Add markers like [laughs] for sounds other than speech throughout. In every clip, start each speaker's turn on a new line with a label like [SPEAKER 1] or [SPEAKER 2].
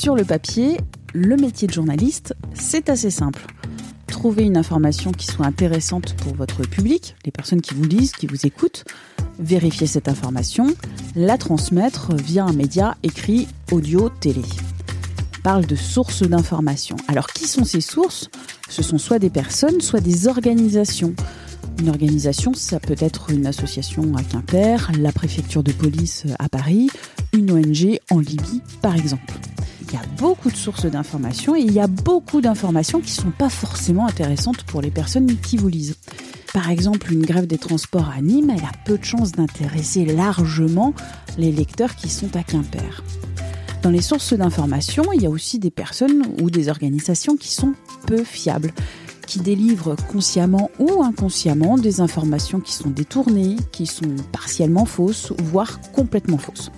[SPEAKER 1] Sur le papier, le métier de journaliste, c'est assez simple. Trouver une information qui soit intéressante pour votre public, les personnes qui vous lisent, qui vous écoutent, vérifier cette information, la transmettre via un média écrit, audio, télé. Parle de sources d'informations. Alors qui sont ces sources? Ce sont soit des personnes, soit des organisations. Une organisation, ça peut être une association à Quimper, la préfecture de police à Paris, une ONG en Libye par exemple. Il y a beaucoup de sources d'informations et il y a beaucoup d'informations qui ne sont pas forcément intéressantes pour les personnes qui vous lisent. Par exemple, une grève des transports à Nîmes, elle a peu de chances d'intéresser largement les lecteurs qui sont à Quimper. Dans les sources d'information, il y a aussi des personnes ou des organisations qui sont peu fiables, qui délivrent consciemment ou inconsciemment des informations qui sont détournées, qui sont partiellement fausses, voire complètement fausses.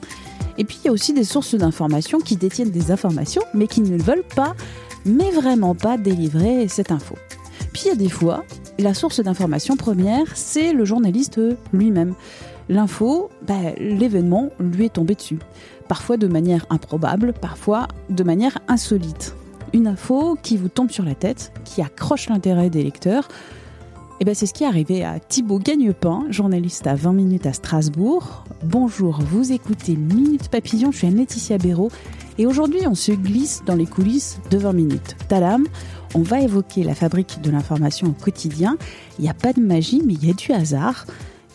[SPEAKER 1] Et puis il y a aussi des sources d'information qui détiennent des informations, mais qui ne veulent pas, mais vraiment pas délivrer cette info. Puis il y a des fois, la source d'information première, c'est le journaliste lui-même. L'info, bah, l'événement lui est tombé dessus. Parfois de manière improbable, parfois de manière insolite. Une info qui vous tombe sur la tête, qui accroche l'intérêt des lecteurs. Et ben c'est ce qui est arrivé à Thibaut Gagnepin, journaliste à 20 minutes à Strasbourg. Bonjour, vous écoutez Minute Papillon, je suis Laetitia Béraud et aujourd'hui on se glisse dans les coulisses de 20 minutes. Talam, on va évoquer la fabrique de l'information au quotidien. Il n'y a pas de magie, mais il y a du hasard.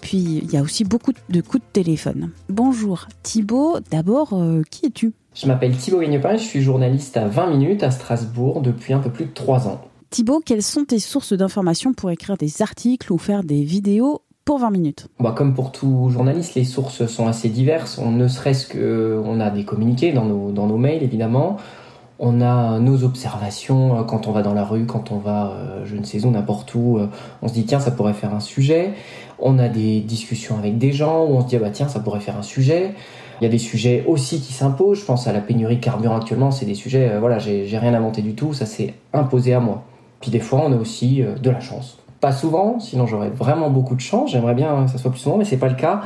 [SPEAKER 1] Puis il y a aussi beaucoup de coups de téléphone. Bonjour Thibaut, d'abord, euh, qui es-tu?
[SPEAKER 2] Je m'appelle Thibaut Gagnepin, je suis journaliste à 20 minutes à Strasbourg depuis un peu plus de 3 ans.
[SPEAKER 1] Thibaut, quelles sont tes sources d'informations pour écrire des articles ou faire des vidéos pour 20 minutes?
[SPEAKER 2] Bah, Comme pour tout journaliste, les sources sont assez diverses. On ne serait-ce que on a des communiqués dans nos, dans nos mails, évidemment. On a nos observations euh, quand on va dans la rue, quand on va, euh, je ne sais où, n'importe où. Euh, on se dit, tiens, ça pourrait faire un sujet. On a des discussions avec des gens où on se dit, ah bah tiens, ça pourrait faire un sujet. Il y a des sujets aussi qui s'imposent. Je pense à la pénurie de carburant actuellement. C'est des sujets, voilà, j'ai rien inventé du tout. Ça s'est imposé à moi. Puis des fois, on a aussi de la chance. Pas souvent, sinon j'aurais vraiment beaucoup de chance. J'aimerais bien que ça soit plus souvent, mais c'est pas le cas.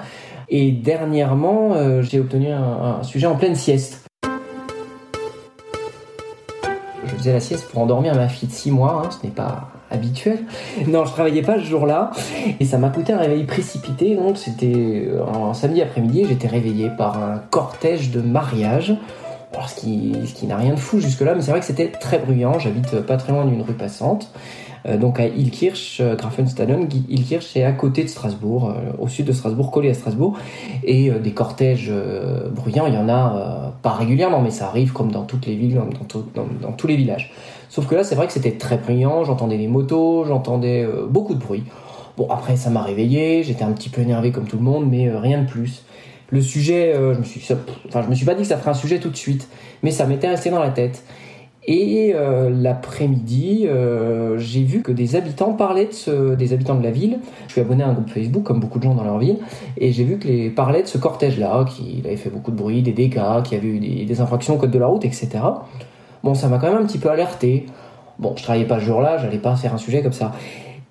[SPEAKER 2] Et dernièrement, j'ai obtenu un, sujet en pleine sieste. je faisais la sieste pour endormir ma fille de 6 mois, hein, ce n'est pas habituel. [laughs] Non, je travaillais pas ce jour-là et ça m'a coûté un réveil précipité. Donc c'était un samedi après-midi, j'étais réveillé par un cortège de mariage. Alors, ce qui, n'a rien de fou jusque-là, mais c'est vrai que c'était très bruyant. J'habite pas très loin d'une rue passante. Euh, donc à Ilkirch, euh, Grafenstaden. Ilkirch est à côté de Strasbourg, euh, au sud de Strasbourg, collé à Strasbourg. Et des cortèges bruyants, il y en a pas régulièrement, mais ça arrive comme dans toutes les villes, dans, dans, tous les villages. Sauf que là, c'est vrai que c'était très bruyant, j'entendais les motos, j'entendais beaucoup de bruit. Bon, après, ça m'a réveillé, j'étais un petit peu énervé comme tout le monde, mais rien de plus. Le sujet, je me suis, enfin, je me suis pas dit que ça ferait un sujet tout de suite, mais ça m'était resté dans la tête. Et euh, l'après-midi, euh, j'ai vu que des habitants parlaient de ce, des habitants de la ville. Je suis abonné à un groupe Facebook, comme beaucoup de gens dans leur ville, et j'ai vu que les parlaient de ce cortège-là, qui avait fait beaucoup de bruit, des dégâts, qui avait eu des, infractions au code de la route, etc. Bon, ça m'a quand même un petit peu alerté. Bon, je travaillais pas ce jour-là, j'allais pas faire un sujet comme ça.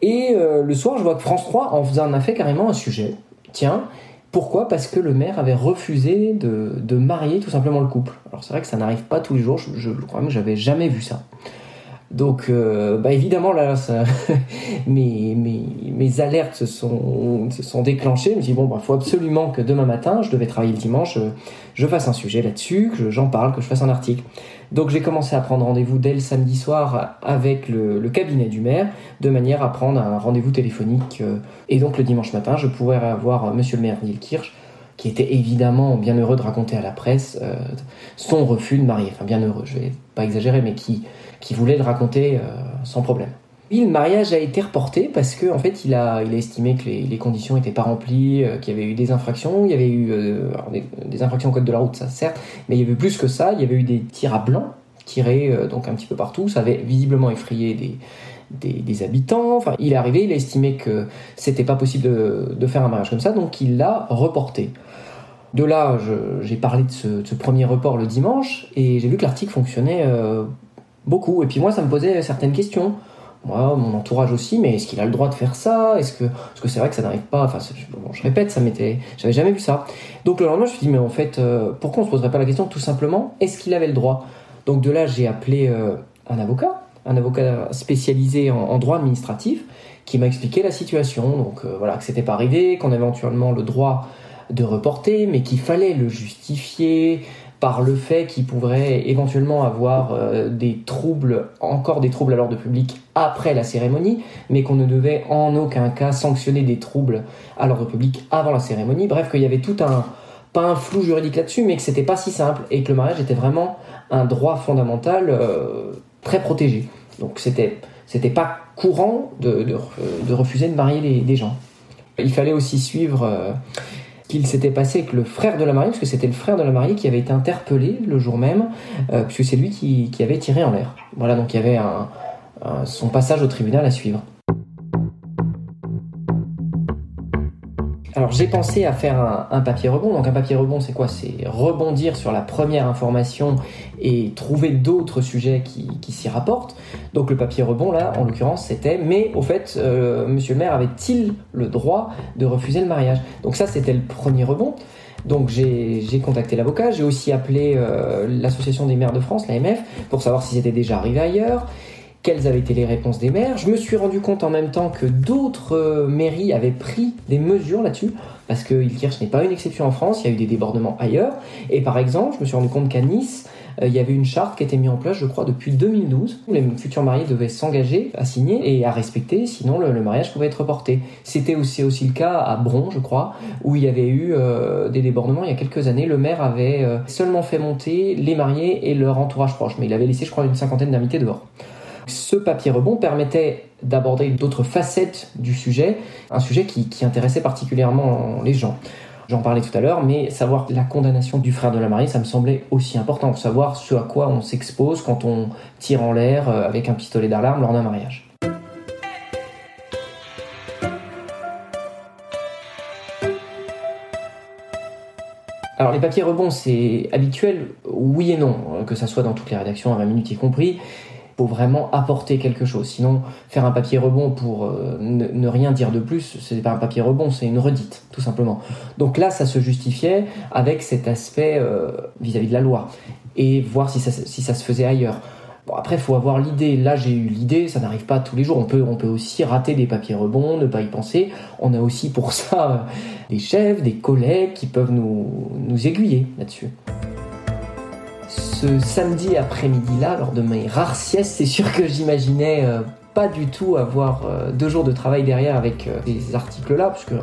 [SPEAKER 2] Et euh, le soir, je vois que France 3 en en a fait carrément un sujet. Tiens, pourquoi? Parce que le maire avait refusé de, marier tout simplement le couple. Alors c'est vrai que ça n'arrive pas tous les jours, je, je crois même que j'avais jamais vu ça. Donc, euh, bah évidemment, là, [laughs] mes, mes, alertes se sont, déclenchées. Je me suis dit, bon, il bah, faut absolument que demain matin, je devais travailler le dimanche, je, je fasse un sujet là-dessus, que j'en parle, que je fasse un article. Donc, j'ai commencé à prendre rendez-vous dès le samedi soir avec le, cabinet du maire, de manière à prendre un rendez-vous téléphonique. Euh, et donc, le dimanche matin, je pourrais avoir monsieur le maire Neil Kirsch, qui était évidemment bien heureux de raconter à la presse euh, son refus de marier. Enfin, bien heureux, je vais pas exagérer, mais qui qui voulait le raconter euh, sans problème. Oui, le mariage a été reporté parce que en fait, il a, estimé que les, conditions n'étaient pas remplies, euh, qu'il y avait eu des infractions. Il y avait eu euh, des, infractions au code de la route, ça certes, mais il y avait plus que ça. Il y avait eu des tirs à blanc tirés donc un petit peu partout. Ça avait visiblement effrayé des, habitants. Enfin, il est arrivé, il a estimé que c'était pas possible de, de, faire un mariage comme ça, donc il l'a reporté. De là, j'ai parlé de ce, premier report le dimanche et j'ai vu que l'article fonctionnait beaucoup. Et puis moi, ça me posait certaines questions moi, mon entourage aussi, mais est-ce qu'il a le droit de faire ça? Est-ce que, parce que c'est vrai que ça n'arrive pas. Enfin, je répète, ça m'était, j'avais jamais vu ça. Donc le lendemain, je me suis dit, mais en fait, euh, pourquoi on se poserait pas la question tout simplement Est-ce qu'il avait le droit? Donc de là, j'ai appelé euh, un avocat, un avocat spécialisé en, droit administratif, qui m'a expliqué la situation. Donc euh, voilà, que c'était pas arrivé, qu'on avait éventuellement le droit de reporter, mais qu'il fallait le justifier, par le fait qu'il pourrait éventuellement avoir euh, des troubles, encore des troubles à l'ordre public après la cérémonie, mais qu'on ne devait en aucun cas sanctionner des troubles à l'ordre public avant la cérémonie. Bref, qu'il y avait tout un, pas un flou juridique là-dessus, mais que c'était pas si simple et que le mariage était vraiment un droit fondamental euh, très protégé. Donc c'était c'était pas courant de, de, refuser de marier les, gens. Il fallait aussi suivre euh, qu'il s'était passé avec le frère de la mariée, parce que c'était le frère de la mariée qui avait été interpellé le jour même, euh, puisque c'est lui qui, avait tiré en l'air. Voilà, donc il y avait son passage au tribunal à suivre. Alors j'ai pensé à faire un, papier rebond. Donc un papier rebond, c'est quoi? C'est rebondir sur la première information et trouver d'autres sujets qui, s'y rapportent. Donc le papier rebond, là, en l'occurrence, c'était mais au fait, euh, monsieur le maire avait-il le droit de refuser le mariage? Donc ça, c'était le premier rebond. Donc j'ai contacté l'avocat, j'ai aussi appelé euh, l'association des maires de France, l'AMF, pour savoir si c'était déjà arrivé ailleurs quelles avaient été les réponses des maires. Je me suis rendu compte en même temps que d'autres euh, mairies avaient pris des mesures là-dessus, parce que Ilkirch n'est pas une exception en France, il y a eu des débordements ailleurs. Et par exemple, je me suis rendu compte qu'à Nice, euh, il y avait une charte qui était mise en place, je crois, depuis 2012, où les futurs mariés devaient s'engager à signer et à respecter, sinon le, mariage pouvait être reporté. C'était aussi, le cas à Bron, je crois, où il y avait eu euh, des débordements il y a quelques années. Le maire avait seulement fait monter les mariés et leur entourage proche, mais il avait laissé, je crois, une cinquantaine d'invités dehors. Ce papier rebond permettait d'aborder d'autres facettes du sujet, un sujet qui, intéressait particulièrement les gens. J'en parlais tout à l'heure, mais savoir la condamnation du frère de la mariée, ça me semblait aussi important, savoir ce à quoi on s'expose quand on tire en l'air euh, avec un pistolet d'alarme lors d'un mariage. Alors les papiers rebonds, c'est habituel, oui et non, que ça soit dans toutes les rédactions à 20 minutes y compris vraiment apporter quelque chose. Sinon, faire un papier rebond pour euh, ne, rien dire de plus, c'est pas un papier rebond, c'est une redite, tout simplement. Donc là, ça se justifiait avec cet aspect euh, vis-à-vis de la loi et voir si ça, si ça se faisait ailleurs. Bon, après, faut avoir l'idée. Là, j'ai eu l'idée, ça n'arrive pas tous les jours. On peut, on peut aussi rater des papiers rebonds, ne pas y penser. On a aussi pour ça euh, des chefs, des collègues qui peuvent nous aiguiller là-dessus ce samedi après-midi-là, lors de mes rares siestes, c'est sûr que j'imaginais euh, pas du tout avoir euh, deux jours de travail derrière avec euh, ces articles-là, puisque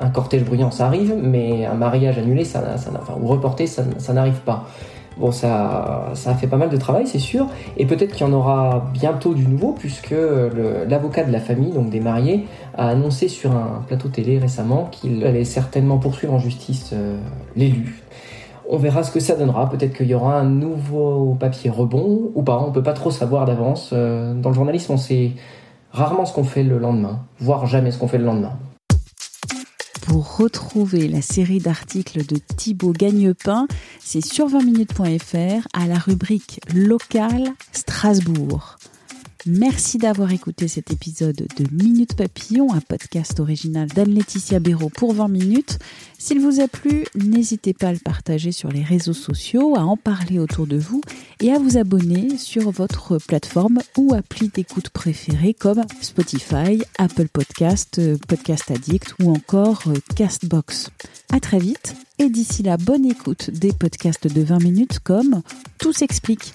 [SPEAKER 2] un, cortège bruyant ça arrive, mais un mariage annulé, ça, enfin, ou reporté, ça, n'arrive pas. Bon, ça, ça a fait pas mal de travail, c'est sûr, et peut-être qu'il y en aura bientôt du nouveau, puisque l'avocat de la famille, donc des mariés, a annoncé sur un plateau télé récemment qu'il allait certainement poursuivre en justice l'élu. On verra ce que ça donnera. Peut-être qu'il y aura un nouveau papier rebond ou pas. On peut pas trop savoir d'avance. Euh, dans le journalisme, on sait rarement ce qu'on fait le lendemain, voire jamais ce qu'on fait le lendemain.
[SPEAKER 1] Pour retrouver la série d'articles de Thibaut Gagnepin, c'est sur 20minutes.fr à la rubrique Local Strasbourg. Merci d'avoir écouté cet épisode de Minute Papillon, un podcast original d'Anne-Laetitia Béraud pour 20 minutes. S'il vous a plu, n'hésitez pas à le partager sur les réseaux sociaux, à en parler autour de vous et à vous abonner sur votre plateforme ou appli d'écoute préférée comme Spotify, Apple Podcast, Podcast Addict ou encore Castbox. À très vite et d'ici là, bonne écoute des podcasts de 20 minutes comme Tout s'explique.